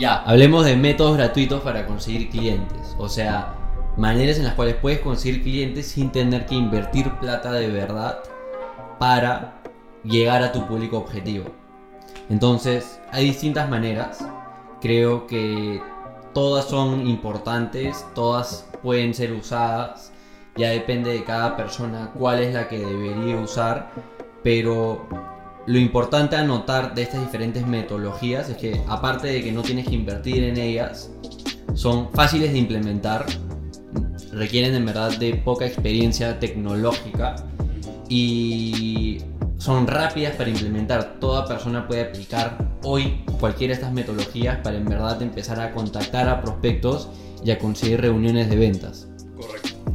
Ya, hablemos de métodos gratuitos para conseguir clientes. O sea, maneras en las cuales puedes conseguir clientes sin tener que invertir plata de verdad para llegar a tu público objetivo. Entonces, hay distintas maneras. Creo que todas son importantes, todas pueden ser usadas. Ya depende de cada persona cuál es la que debería usar. Pero lo importante a notar de estas diferentes metodologías es que aparte de que no tienes que invertir en ellas, son fáciles de implementar, requieren en verdad de poca experiencia tecnológica y son rápidas para implementar. Toda persona puede aplicar hoy cualquiera de estas metodologías para en verdad empezar a contactar a prospectos y a conseguir reuniones de ventas.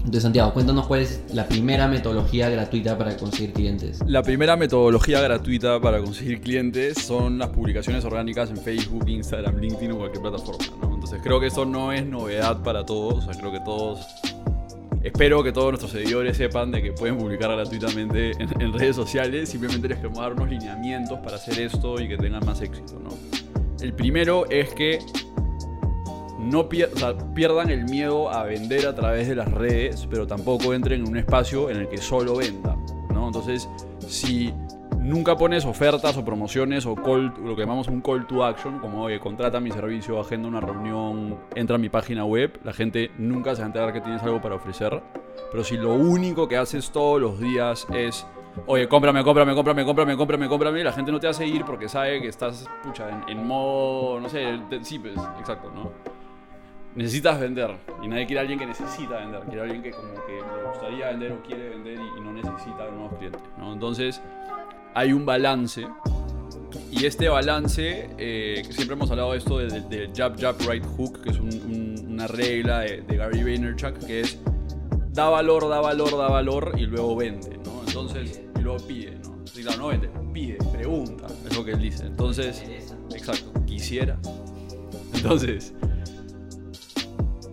Entonces, Santiago, cuéntanos cuál es la primera metodología gratuita para conseguir clientes. La primera metodología gratuita para conseguir clientes son las publicaciones orgánicas en Facebook, Instagram, LinkedIn o cualquier plataforma. ¿no? Entonces creo que eso no es novedad para todos. O sea, creo que todos Espero que todos nuestros seguidores sepan de que pueden publicar gratuitamente en, en redes sociales. Simplemente les queremos dar unos lineamientos para hacer esto y que tengan más éxito. ¿no? El primero es que no pier- pierdan el miedo a vender a través de las redes, pero tampoco entren en un espacio en el que solo venda. ¿no? Entonces, si nunca pones ofertas o promociones o call- lo que llamamos un call to action, como oye, contrata mi servicio, agenda una reunión, entra a mi página web, la gente nunca se va a enterar que tienes algo para ofrecer. Pero si lo único que haces todos los días es, oye, cómprame, cómprame, cómprame, cómprame, cómprame, cómprame, la gente no te a seguir porque sabe que estás, pucha, en, en modo, no sé, te- sí, pues, exacto, ¿no? Necesitas vender y nadie quiere a alguien que necesita vender, quiere a alguien que como que le gustaría vender o quiere vender y, y no necesita nuevos clientes, ¿no? Entonces, hay un balance y este balance, eh, que siempre hemos hablado de esto del del jab, jab, right hook, que es un- un- una regla de, de Gary Vaynerchuk, que es da valor, da valor, da valor y luego vende, ¿no? Entonces, y luego pide, ¿no? Sí, claro, no vende, pide, pregunta, es lo que él dice. Entonces, exacto, quisiera. Entonces,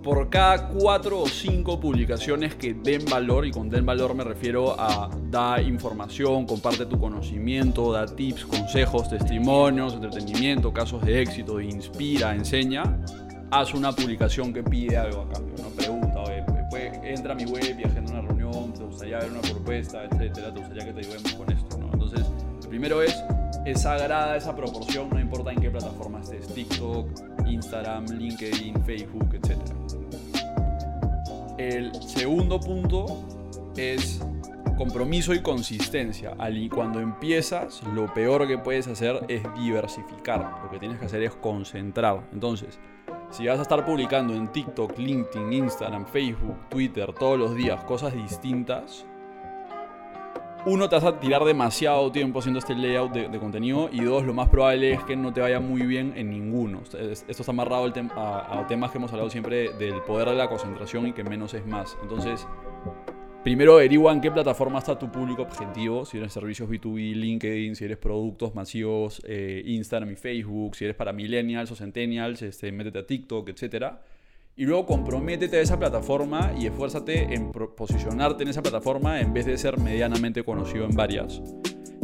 por cada cuatro o cinco publicaciones que den valor, y con den valor me refiero a da información, comparte tu conocimiento, da tips, consejos, testimonios, entretenimiento, casos de éxito, inspira, enseña, haz una publicación que pide algo a cambio, ¿no? Pregunta, oye, entra a mi web y agenda una reunión, te gustaría ver una propuesta, etcétera, te gustaría que te ayudemos con esto, ¿no? Entonces, lo primero es, es sagrada esa proporción, no importa en qué plataforma estés, TikTok, Instagram, LinkedIn, Facebook, etcétera. El segundo punto es compromiso y consistencia. Cuando empiezas, lo peor que puedes hacer es diversificar. Lo que tienes que hacer es concentrar. Entonces, si vas a estar publicando en TikTok, LinkedIn, Instagram, Facebook, Twitter todos los días cosas distintas, uno, te vas a tirar demasiado tiempo haciendo este layout de, contenido y dos, lo más probable es que no te vaya muy bien en ninguno. Es- Esto está amarrado tem- a, a temas que hemos hablado siempre del poder de la concentración y que menos es más. Entonces, primero averigua en qué plataforma está tu público objetivo, si eres servicios B2B, LinkedIn, si eres productos masivos, eh, Instagram y Facebook, si eres para millennials o centennials, este, métete a TikTok, etcétera y luego comprométete a esa plataforma y esfuérzate en posicionarte en esa plataforma en vez de ser medianamente conocido en varias.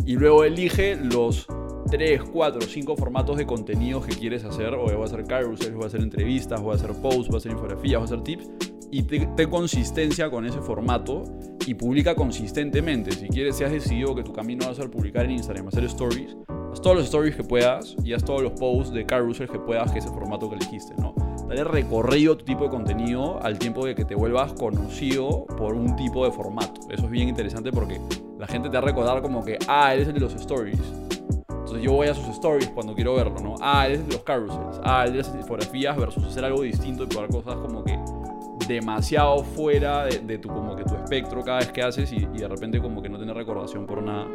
Y luego elige los 3, 4, 5 formatos de contenidos que quieres hacer. O voy a hacer carousels, voy a hacer entrevistas, voy a hacer posts, voy a hacer infografías, voy a hacer tips. Y te- ten consistencia con ese formato y publica consistentemente. Si quieres, si has decidido que tu camino va a ser publicar en Instagram, hacer stories, haz todos los stories que puedas y haz todos los posts de carousel que puedas, que es el formato que elegiste, ¿no? Dale recorrido a tu tipo de contenido al tiempo de que te vuelvas conocido por un tipo de formato. Eso es bien interesante porque la gente te va a recordar como que, ah, él es el de los stories. Entonces yo voy a sus stories cuando quiero verlo, ¿no? Ah, él es el de los carousels. Ah, él es de las infografías versus hacer algo distinto y probar cosas como que demasiado fuera de, de tu, como que tu espectro cada vez que haces y, y de repente como que no tener recordación por nada.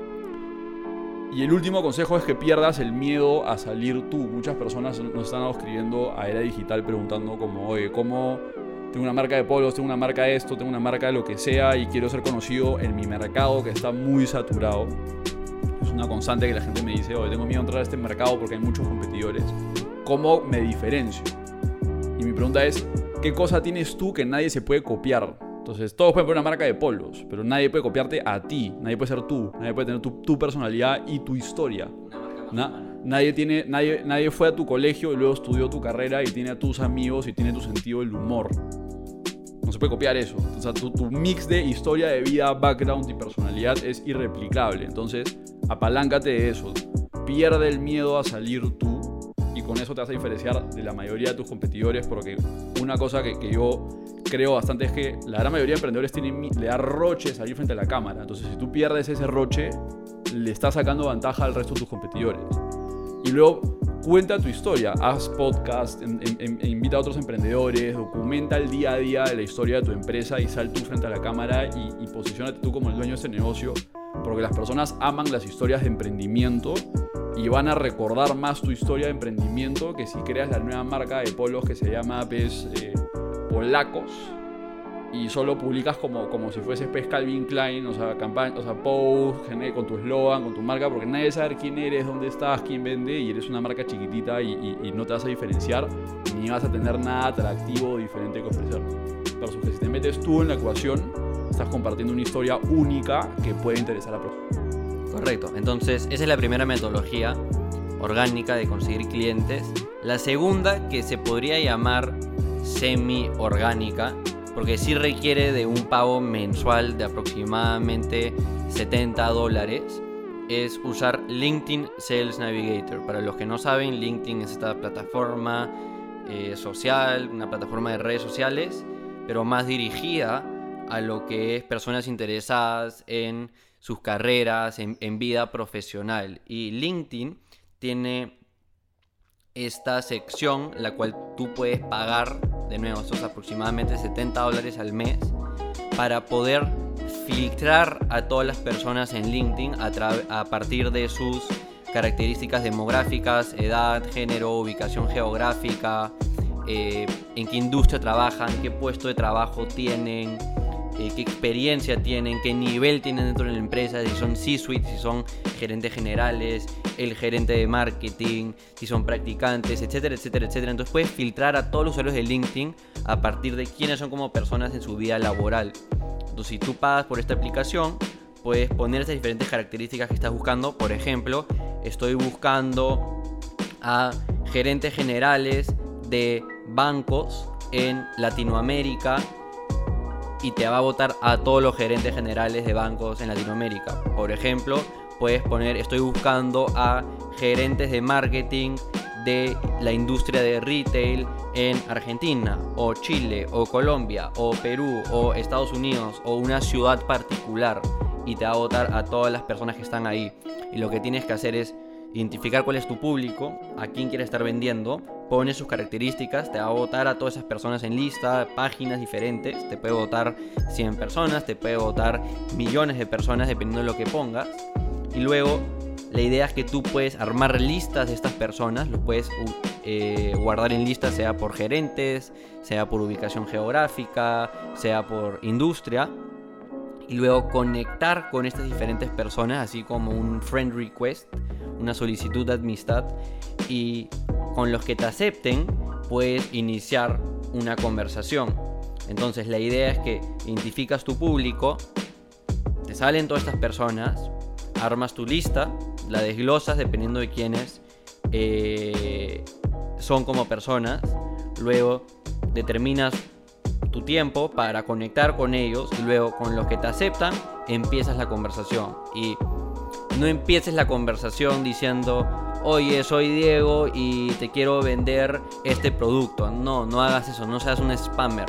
Y el último consejo es que pierdas el miedo a salir tú. Muchas personas nos están escribiendo a Era Digital preguntando como, oye, ¿cómo tengo una marca de polos, tengo una marca de esto, tengo una marca de lo que sea y quiero ser conocido en mi mercado que está muy saturado? Es una constante que la gente me dice, oye, tengo miedo a entrar a este mercado porque hay muchos competidores. ¿Cómo me diferencio? Y mi pregunta es, ¿qué cosa tienes tú que nadie se puede copiar? Entonces, todos pueden poner una marca de polos, pero nadie puede copiarte a ti, nadie puede ser tú, nadie puede tener tu, tu personalidad y tu historia. Na- nadie, tiene, nadie, nadie fue a tu colegio y luego estudió tu carrera y tiene a tus amigos y tiene tu sentido del humor. No se puede copiar eso. O sea, tu, tu mix de historia de vida, background y personalidad es irreplicable. Entonces, apaláncate de eso. Pierde el miedo a salir tú y con eso te vas a diferenciar de la mayoría de tus competidores porque una cosa que, que yo creo bastante es que la gran mayoría de emprendedores tienen, le da roche salir frente a la cámara. Entonces, si tú pierdes ese roche, le estás sacando ventaja al resto de tus competidores. Y luego cuenta tu historia, haz podcast, e invita a otros emprendedores, documenta el día a día de la historia de tu empresa y sal tú frente a la cámara y, y tú como el dueño de ese negocio, porque las personas aman las historias de emprendimiento y van a recordar más tu historia de emprendimiento que si creas la nueva marca de polos que se llama pues, eh, Polacos y solo publicas como, como si fuese pues, Calvin Klein, o sea, campaña, o sea, post, con tu eslogan, con tu marca, porque nadie sabe quién eres, dónde estás, quién vende, y eres una marca chiquitita y, y- y no te vas a diferenciar, ni vas a tener nada atractivo o diferente que ofrecer. Versus que si te metes tú en la ecuación, estás compartiendo una historia única que puede interesar a personas. Correcto. Entonces, esa es la primera metodología orgánica de conseguir clientes. La segunda, que se podría llamar semi-orgánica, porque sí requiere de un pago mensual de aproximadamente 70 dólares, es usar LinkedIn Sales Navigator. Para los que no saben, LinkedIn es esta plataforma eh, social, una plataforma de redes sociales, pero más dirigida a lo que es personas interesadas en sus carreras, en, en vida profesional. Y LinkedIn tiene esta sección, la cual tú puedes pagar, de nuevo, estos aproximadamente 70 dólares al mes, para poder filtrar a todas las personas en LinkedIn a, partir de sus características demográficas, edad, género, ubicación geográfica, eh, en qué industria trabajan, qué puesto de trabajo tienen, eh, qué experiencia tienen, qué nivel tienen dentro de la empresa, si son C-suite, si son gerentes generales, el gerente de marketing, si son practicantes, etcétera, etcétera, etcétera. Entonces puedes filtrar a todos los usuarios de LinkedIn a partir de quiénes son como personas en su vida laboral. Entonces si tú pagas por esta aplicación, puedes poner esas diferentes características que estás buscando. Por ejemplo, estoy buscando a gerentes generales de bancos en Latinoamérica y te va a votar a todos los gerentes generales de bancos en Latinoamérica. Por ejemplo, puedes poner estoy buscando a gerentes de marketing de la industria de retail en Argentina o Chile o Colombia o Perú o Estados Unidos o una ciudad particular y te va a votar a todas las personas que están ahí. Y lo que tienes que hacer es identificar cuál es tu público, a quién quieres estar vendiendo, pones sus características, te va a votar a todas esas personas en lista, páginas diferentes, te puede votar 100 personas, te puede votar millones de personas dependiendo de lo que pongas. Y luego la idea es que tú puedes armar listas de estas personas, los puedes u- eh, guardar en listas sea por gerentes, sea por ubicación geográfica, sea por industria y luego conectar con estas diferentes personas, así como un friend request, una solicitud de amistad, y con los que te acepten puedes iniciar una conversación. Entonces la idea es que identificas tu público, te salen todas estas personas, armas tu lista, la desglosas dependiendo de quiénes eh, son como personas, luego determinas tu tiempo para conectar con ellos y luego con los que te aceptan empiezas la conversación y no empieces la conversación diciendo oye soy Diego y te quiero vender este producto no no hagas eso no seas un spammer.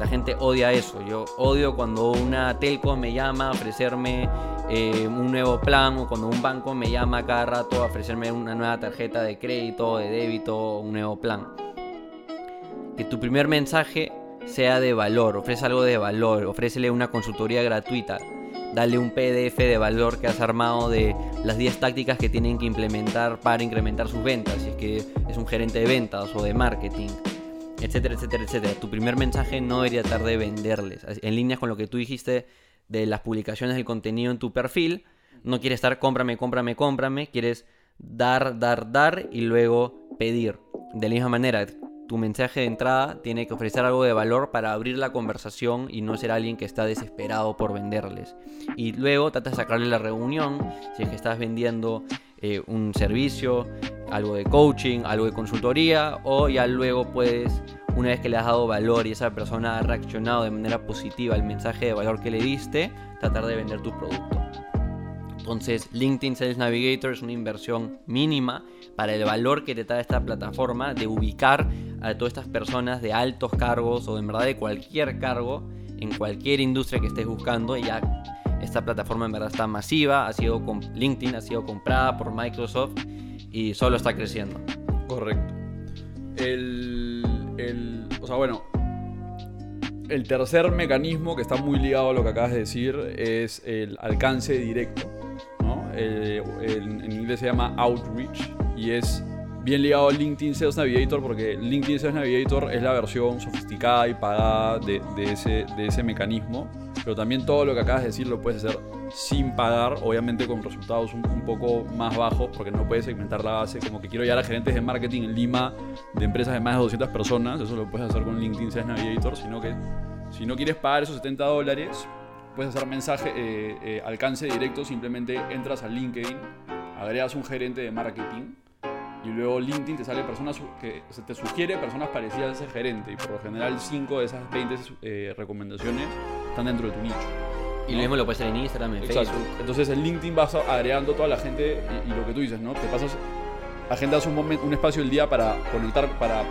La gente odia eso. Yo odio cuando una telco me llama a ofrecerme eh, un nuevo plan o cuando un banco me llama cada rato a ofrecerme una nueva tarjeta de crédito de débito un nuevo plan. Que tu primer mensaje sea de valor, ofrece algo de valor, ofrécele una consultoría gratuita, dale un PDF de valor que has armado de las 10 tácticas que tienen que implementar para incrementar sus ventas, si es que es un gerente de ventas o de marketing, etcétera, etcétera, etcétera. Tu primer mensaje no debería tratar de venderles, en línea con lo que tú dijiste de las publicaciones del contenido en tu perfil, no quieres estar cómprame, cómprame, cómprame, quieres dar, dar, dar y luego pedir. De la misma manera, tu mensaje de entrada tiene que ofrecer algo de valor para abrir la conversación y no ser alguien que está desesperado por venderles. Y luego trata de sacarle la reunión, si es que estás vendiendo eh, un servicio, algo de coaching, algo de consultoría, o ya luego puedes, una vez que le has dado valor y esa persona ha reaccionado de manera positiva al mensaje de valor que le diste, tratar de vender tu producto. Entonces, LinkedIn Sales Navigator es una inversión mínima para el valor que te da esta plataforma de ubicar a todas estas personas de altos cargos o en verdad de cualquier cargo en cualquier industria que estés buscando. Y ya esta plataforma en verdad está masiva, ha sido con LinkedIn ha sido comprada por Microsoft y solo está creciendo. Correcto. El, el, o sea, bueno, el tercer mecanismo que está muy ligado a lo que acabas de decir es el alcance directo. Eh, el- en inglés se llama outreach y es bien ligado al LinkedIn Sales Navigator porque LinkedIn Sales Navigator es la versión sofisticada y pagada de, de ese, de ese mecanismo. Pero también todo lo que acabas de decir lo puedes hacer sin pagar, obviamente con resultados un, un poco más bajos, porque no puedes segmentar la base. Como que quiero llegar a gerentes de marketing en Lima de empresas de más de 200 personas, eso lo puedes hacer con LinkedIn Sales Navigator, sino que si no quieres pagar esos 70 dólares, puedes hacer mensaje, eh, eh, alcance directo, simplemente entras a LinkedIn, agregas un gerente de marketing y luego LinkedIn te sale personas que se te sugiere personas parecidas a ese gerente y por lo general 5 de esas 20 eh, recomendaciones están dentro de tu nicho. Y ¿no? lo mismo lo puedes hacer en Instagram, en Exacto. Facebook. Entonces en LinkedIn vas agregando toda la gente y, y lo que tú dices, ¿no? Te pasas, agendas un, momento, un espacio del día para conectar, para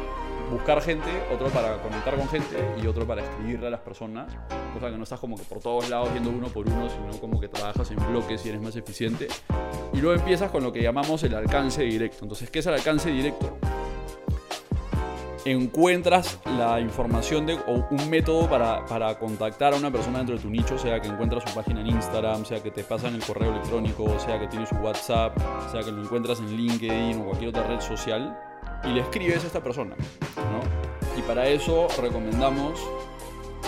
buscar gente, otro para conectar con gente y otro para escribirle a las personas. Cosa que no estás como que por todos lados viendo uno por uno, sino como que trabajas en bloques y eres más eficiente. Y luego empiezas con lo que llamamos el alcance directo. Entonces, ¿qué es el alcance directo? encuentras la información de, o un método para, para contactar a una persona dentro de tu nicho, sea que encuentras su página en Instagram, sea que te pasan el correo electrónico, sea que tiene su WhatsApp, sea que lo encuentras en LinkedIn o cualquier otra red social, y le escribes a esta persona. ¿no? Y para eso recomendamos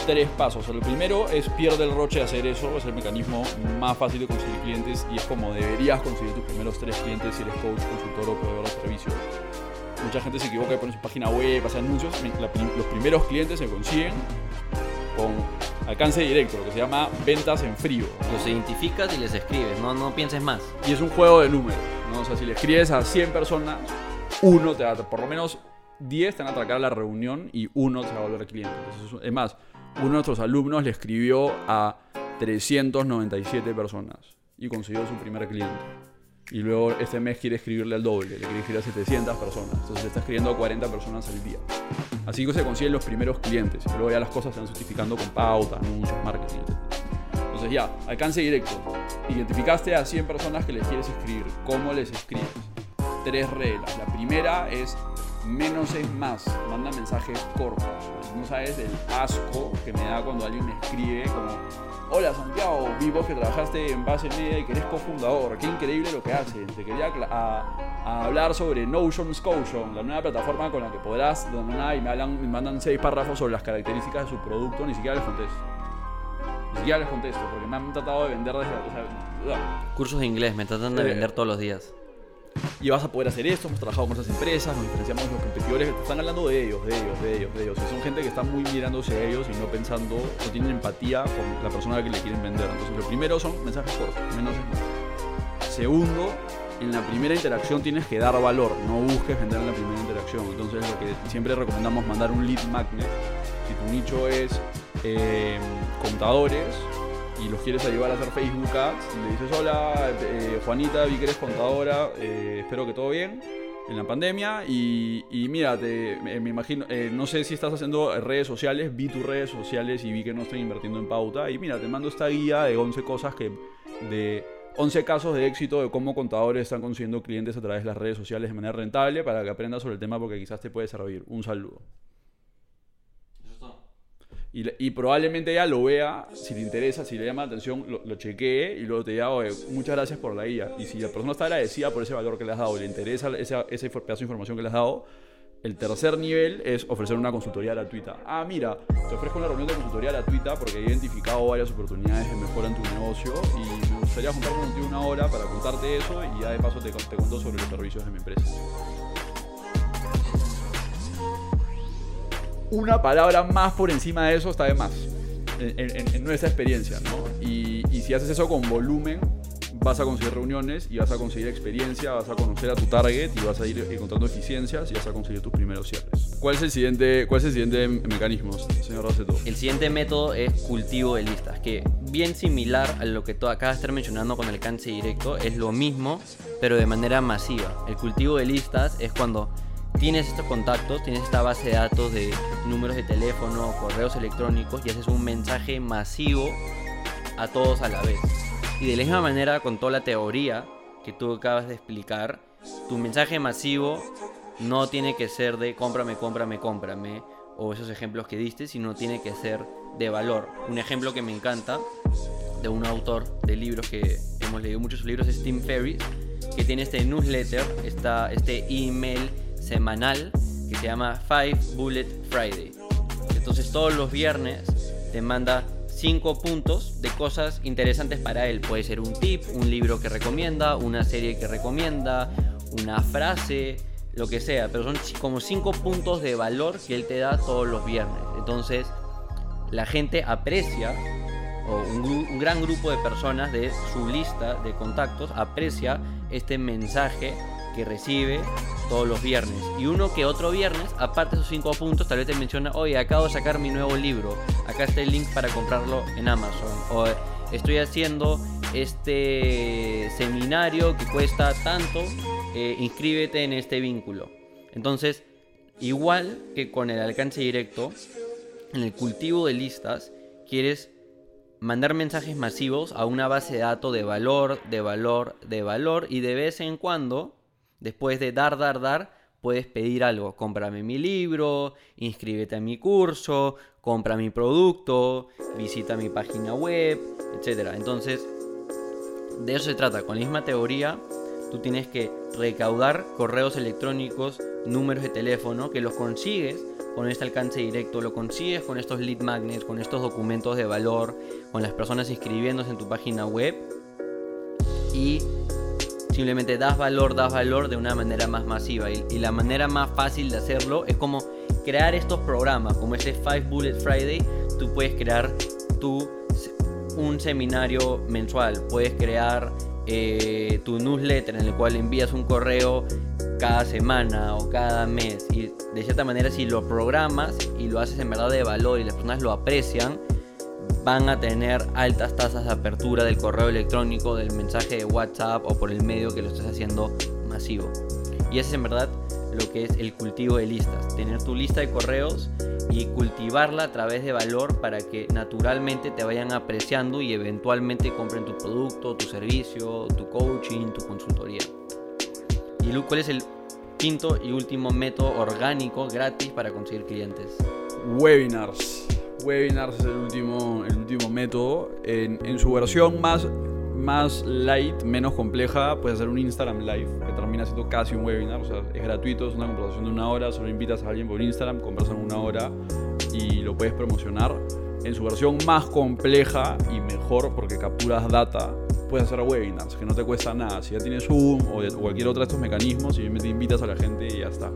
tres pasos. El primero es pierde el roche de hacer eso, es el mecanismo más fácil de conseguir clientes y es como deberías conseguir tus primeros tres clientes si eres coach, consultor o proveedor de servicios. Mucha gente se equivoca y pone su página web, hace anuncios. Los primeros clientes se consiguen con alcance directo, lo que se llama ventas en frío. Los identificas y les escribes, no, no pienses más. Y es un juego de números, ¿no? O sea, si le escribes a 100 personas, uno te va a, por lo menos 10 te van a atracar a la reunión y uno te va a volver cliente. Entonces, es más, uno de nuestros alumnos le escribió a 397 personas y consiguió su primer cliente. Y luego este mes quiere escribirle al doble, le quiere escribir a 700 personas. Entonces está escribiendo a 40 personas al día. Así que se consiguen los primeros clientes. Y luego ya las cosas se van certificando con pauta, anuncios, marketing, etc. Entonces ya, alcance directo. Identificaste a 100 personas que les quieres escribir. ¿Cómo les escribes? Tres reglas. La primera es menos es más. Manda mensajes cortos. No sabes el asco que me da cuando alguien me escribe como Hola Santiago, vi vos que trabajaste en base media y que eres cofundador. Qué increíble lo que hacen. Te quería a- a hablar sobre Notion Scotion, la nueva plataforma con la que podrás donar y me, hablan, me mandan seis párrafos sobre las características de su producto. Ni siquiera les contesto. Ni siquiera les contesto porque me han tratado de vender desde. o sea. Cursos de inglés, me tratan de Eh, vender todos los días. Y vas a poder hacer esto, hemos trabajado con esas empresas, nos diferenciamos de los competidores, están hablando de ellos, de ellos, de ellos, de ellos. Y son gente que está muy mirándose a ellos y no pensando, no tienen empatía con la persona a la que le quieren vender. Entonces, lo primero son mensajes cortos, menos es más. Segundo, en la primera interacción tienes que dar valor, no busques vender en la primera interacción. Entonces, lo que siempre recomendamos mandar un lead magnet. Si tu nicho es eh, contadores, y los quieres ayudar a hacer Facebook Ads, le dices, hola, eh, Juanita, vi que eres contadora, eh, espero que todo bien en la pandemia y, mira, te- me, me imagino, eh, no sé si estás haciendo redes sociales, vi tus redes sociales y vi que no estoy invirtiendo en pauta y mira, te mando esta guía de 11 cosas que, de 11 casos de éxito de cómo contadores están consiguiendo clientes a través de las redes sociales de manera rentable para que aprendas sobre el tema porque quizás te puede servir. Un saludo. Y, y probablemente ella lo vea, si te interesa, si le llama la atención, lo, lo chequee y luego te diga, oye, muchas gracias por la guía. Y si la persona está agradecida por ese valor que le has dado le interesa esa, ese infor- pedazo de información que le has dado, el tercer nivel es ofrecer una consultoría gratuita. Ah, mira, te ofrezco una reunión de consultoría gratuita porque he identificado varias oportunidades de mejora en tu negocio y me gustaría juntarme contigo una hora para contarte eso y ya de paso te, te cuento sobre los servicios de mi empresa. Una palabra más por encima de eso está de más. En, nuestra experiencia, ¿no? Y, si haces eso con volumen, vas a conseguir reuniones y vas a conseguir experiencia, vas a conocer a tu target y vas a ir encontrando eficiencias y vas a conseguir tus primeros cierres. ¿Cuál es el siguiente, cuál es el siguiente mecanismo, señor Raceto? El siguiente método es cultivo de listas, que bien similar a lo que tú acabas de estar mencionando con alcance directo, es lo mismo, pero de manera masiva. El cultivo de listas es cuando tienes estos contactos, tienes esta base de datos de números de teléfono, correos electrónicos y haces un mensaje masivo a todos a la vez. Y de la misma manera con toda la teoría que tú acabas de explicar, tu mensaje masivo no tiene que ser de cómprame, cómprame, cómprame o esos ejemplos que diste, sino tiene que ser de valor. Un ejemplo que me encanta de un autor de libros que hemos leído muchos libros es Tim Ferriss, que tiene este newsletter, esta, este email semanal que se llama Five Bullet Friday. Entonces todos los viernes te manda cinco puntos de cosas interesantes para él. Puede ser un tip, un libro que recomienda, una serie que recomienda, una frase, lo que sea. Pero son como cinco puntos de valor que él te da todos los viernes. Entonces la gente aprecia, o un, gran grupo de personas de su lista de contactos aprecia este mensaje que recibe todos los viernes. Y uno que otro viernes, aparte de esos cinco puntos, tal vez te menciona, oye, acabo de sacar mi nuevo libro, acá está el link para comprarlo en Amazon. O estoy haciendo este seminario que cuesta tanto, eh, inscríbete en este vínculo. Entonces, igual que con el alcance directo, en el cultivo de listas, quieres mandar mensajes masivos a una base de datos de valor, de valor, de valor, y de vez en cuando Después de dar, dar, dar, puedes pedir algo. Cómprame mi libro, inscríbete a mi curso, compra mi producto, visita mi página web, etc. Entonces, de eso se trata. Con la misma teoría, tú tienes que recaudar correos electrónicos, números de teléfono, que los consigues con este alcance directo, lo consigues con estos lead magnets, con estos documentos de valor, con las personas inscribiéndose en tu página web y simplemente das valor, das valor de una manera más masiva. Y, la manera más fácil de hacerlo es como crear estos programas, como ese Five Bullet Friday, tú puedes crear tu, un seminario mensual, puedes crear eh, tu newsletter en el cual envías un correo cada semana o cada mes. Y de cierta manera si lo programas y lo haces en verdad de valor y las personas lo aprecian, van a tener altas tasas de apertura del correo electrónico, del mensaje de WhatsApp o por el medio que lo estés haciendo masivo. Y ese es en verdad lo que es el cultivo de listas. Tener tu lista de correos y cultivarla a través de valor para que naturalmente te vayan apreciando y eventualmente compren tu producto, tu servicio, tu coaching, tu consultoría. ¿Y cuál es el quinto y último método orgánico gratis para conseguir clientes? Webinars webinars es el último, el último método. En, su versión más, más light, menos compleja, puedes hacer un Instagram Live que termina siendo casi un webinar. O sea, es gratuito, es una conversación de una hora. Solo invitas a alguien por Instagram, conversan una hora y lo puedes promocionar. En su versión más compleja y mejor porque capturas data, puedes hacer webinars que no te cuesta nada. Si ya tienes Zoom o, cualquier otro de estos mecanismos, simplemente invitas a la gente y ya está.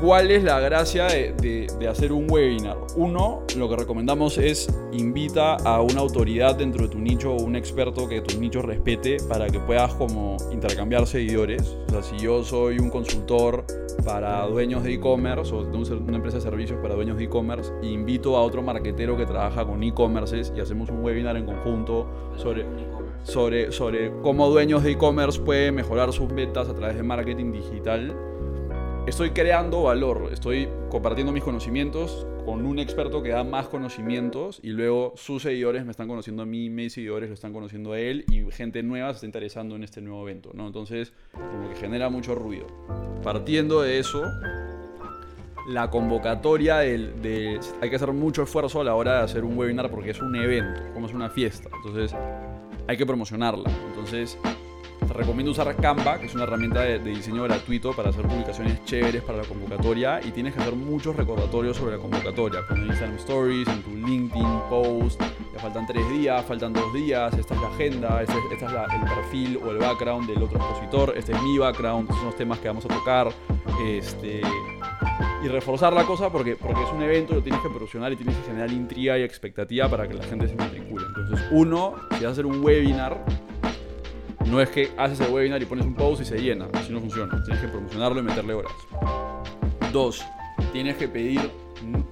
¿Cuál es la gracia de, hacer un webinar? Uno, lo que recomendamos es invita a una autoridad dentro de tu nicho o un experto que tu nicho respete para que puedas como intercambiar seguidores. O sea, si yo soy un consultor para dueños de e-commerce o una empresa de servicios para dueños de e-commerce, invito a otro marketero que trabaja con e-commerces y hacemos un webinar en conjunto sobre, sobre, sobre cómo dueños de e-commerce pueden mejorar sus ventas a través de marketing digital estoy creando valor, estoy compartiendo mis conocimientos con un experto que da más conocimientos y luego sus seguidores me están conociendo a mí, mis seguidores lo están conociendo a él y gente nueva se está interesando en este nuevo evento, ¿no? Entonces, como que genera mucho ruido. Partiendo de eso, la convocatoria de, hay que hacer mucho esfuerzo a la hora de hacer un webinar porque es un evento, como es una fiesta. Entonces, hay que promocionarla. Entonces, recomiendo usar Canva, que es una herramienta de, diseño gratuito para hacer publicaciones chéveres para la convocatoria y tienes que hacer muchos recordatorios sobre la convocatoria, con Instagram Stories, en tu LinkedIn post, ya faltan tres días, faltan dos días, esta es la agenda, este, es el perfil o el background del otro expositor, este es mi background, estos son los temas que vamos a tocar, este, y reforzar la cosa porque, porque es un evento, lo tienes que promocionar y tienes que generar intriga y expectativa para que la gente se matricule. Entonces, uno, si vas a hacer un webinar, no es que haces el webinar y pones un post y se llena, así no funciona. Tienes que promocionarlo y meterle horas. Dos, tienes que pedir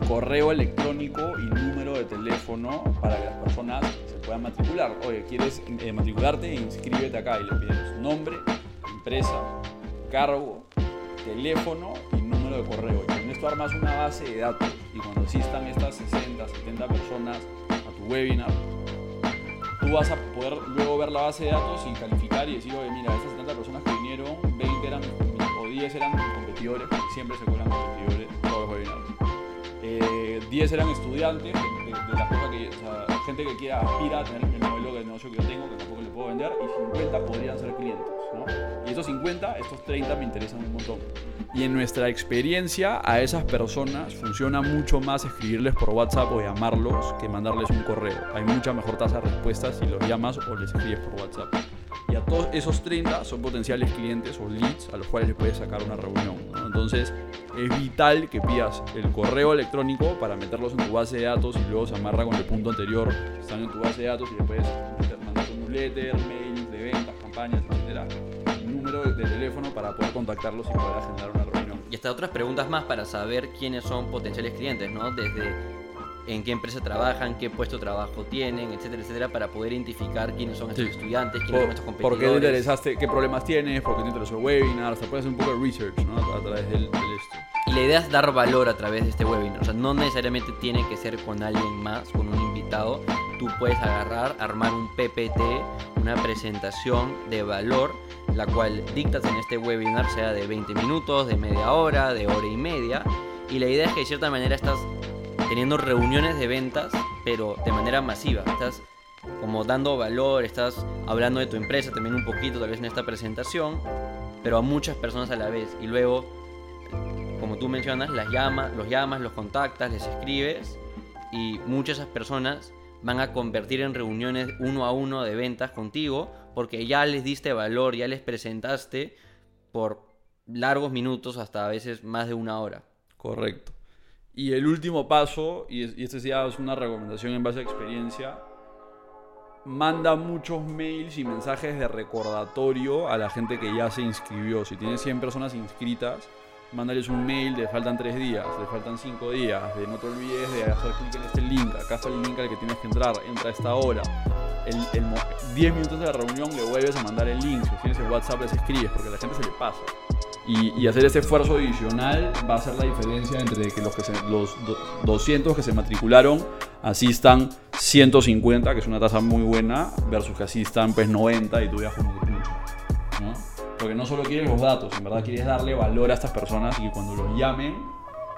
correo electrónico y número de teléfono para que las personas se puedan matricular. Oye, ¿quieres eh, matricularte? Inscríbete acá y le pides nombre, empresa, cargo, teléfono y número de correo. Y con esto armas una base de datos. Y cuando asistan estas 60, 70 personas a tu webinar, tú vas a poder luego ver la base de datos y calificar y decir, oye, mira, estas 70 personas que vinieron, 20 eran o 10 eran competidores, siempre se cuelan competidores, todos los. Eh, 10 eran estudiantes de, de- de la que, gente que quiera aspira a tener el modelo de negocio que yo tengo, que tampoco le puedo vender, y 50 podrían ser clientes. Y estos 50, estos 30 me interesan un montón. Y en nuestra experiencia, a esas personas funciona mucho más escribirles por WhatsApp o llamarlos que mandarles un correo. Hay mucha mejor tasa de respuestas si los llamas o les escribes por WhatsApp. Y a todos esos 30 son potenciales clientes o leads a los cuales les puedes sacar una reunión. ¿no? Entonces, es vital que pidas el correo electrónico para meterlos en tu base de datos y luego se amarra con el punto anterior. Están en tu base de datos y meter- mandar tu newsletter, mails de ventas, campañas, etcétera. Número de teléfono para poder contactarlos y poder agendar una reunión. Y hasta otras preguntas más para saber quiénes son potenciales clientes, ¿no? Desde en qué empresa trabajan, qué puesto de trabajo tienen, etcétera, etcétera, para poder identificar quiénes son estos Sí. estudiantes, quiénes son estos ¿Por, competidores. por qué te interesaste? ¿Qué problemas tienes? ¿Por qué te interesó el webinar? Hasta puedes hacer un poco de research ¿no? a través del, del esto. Y la idea es dar valor a través de este webinar. O sea, no necesariamente tiene que ser con alguien más, con un Tú puedes agarrar, armar un PPT, una presentación de valor, la cual dictas en este webinar, sea de 20 minutos, de media hora, de hora y media. Y la idea es que de cierta manera estás teniendo reuniones de ventas, pero de manera masiva. Estás como dando valor, estás hablando de tu empresa también un poquito, tal vez en esta presentación, pero a muchas personas a la vez. Y luego como tú mencionas, las llamas, los llamas, los contactas, les escribes y muchas de esas personas van a convertir en reuniones uno a uno de ventas contigo porque ya les diste valor, ya les presentaste por largos minutos hasta a veces más de una hora. Correcto. Y el último paso, y, es- y este ya es una recomendación en base a experiencia, manda muchos mails y mensajes de recordatorio a la gente que ya se inscribió. Si tienes 100 personas inscritas, mándales un mail de faltan 3 días, de faltan 5 días, de no te olvides de hacer clic en este link, acá está el link al que tienes que entrar, entra a esta hora. El, el mo- 10 minutos de la reunión le vuelves a mandar el link, si tienes el WhatsApp les escribes, porque a la gente se le pasa. Y, y hacer ese esfuerzo adicional va a hacer la diferencia entre que los, que se- los do- 200 que se matricularon asistan 150, que es una tasa muy buena, versus que asistan pues 90 y tú ya como que pucha, ¿no? Porque no solo quieres los datos, en verdad quieres darle valor a estas personas y que cuando los llamen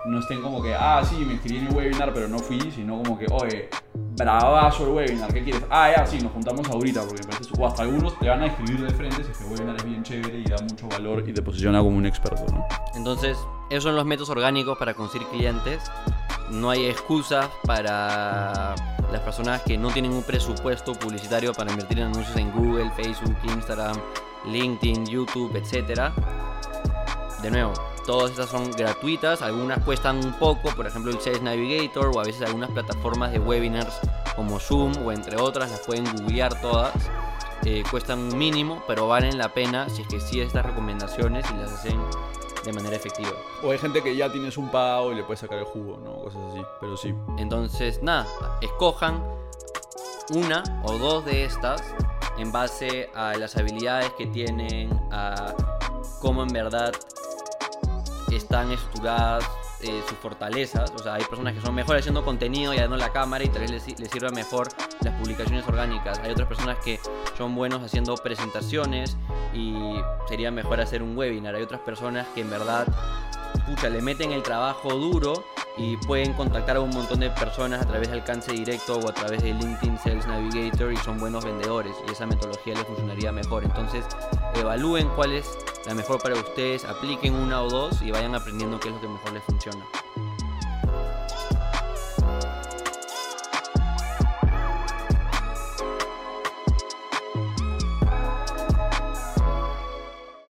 no estén como que, ah, sí, me inscribí en el webinar pero no fui, sino como que, oye, bravazo el webinar, ¿qué quieres? Ah, ya, sí, nos juntamos ahorita, porque O hasta algunos te van a escribir de frente si es que el webinar es bien chévere y da mucho valor y te posiciona como un experto, ¿no? Entonces, esos son los métodos orgánicos para conseguir clientes. No hay excusas para las personas que no tienen un presupuesto publicitario para invertir en anuncios en Google, Facebook, Instagram, LinkedIn, YouTube, etc. De nuevo, todas estas son gratuitas, algunas cuestan un poco, por ejemplo el Sales Navigator o a veces algunas plataformas de webinars como Zoom o entre otras, las pueden googlear todas. Eh, cuestan un mínimo, pero valen la pena si es que siguen estas recomendaciones y las hacen de manera efectiva. O hay gente que ya tienes un pago y le puedes sacar el jugo, ¿no? Cosas así, pero sí. Entonces, nada, escojan una o dos de estas en base a las habilidades que tienen, a cómo en verdad están estructuradas eh, sus fortalezas. O sea, hay personas que son mejores haciendo contenido y dando la cámara y tal vez les, les sirva mejor las publicaciones orgánicas. Hay otras personas que son buenos haciendo presentaciones y sería mejor hacer un webinar. Hay otras personas que en verdad pucha, le meten el trabajo duro y pueden contactar a un montón de personas a través de alcance directo o a través de LinkedIn Sales Navigator y son buenos vendedores y esa metodología les funcionaría mejor. Entonces, evalúen cuál es la mejor para ustedes, apliquen una o dos y vayan aprendiendo qué es lo que mejor les funciona.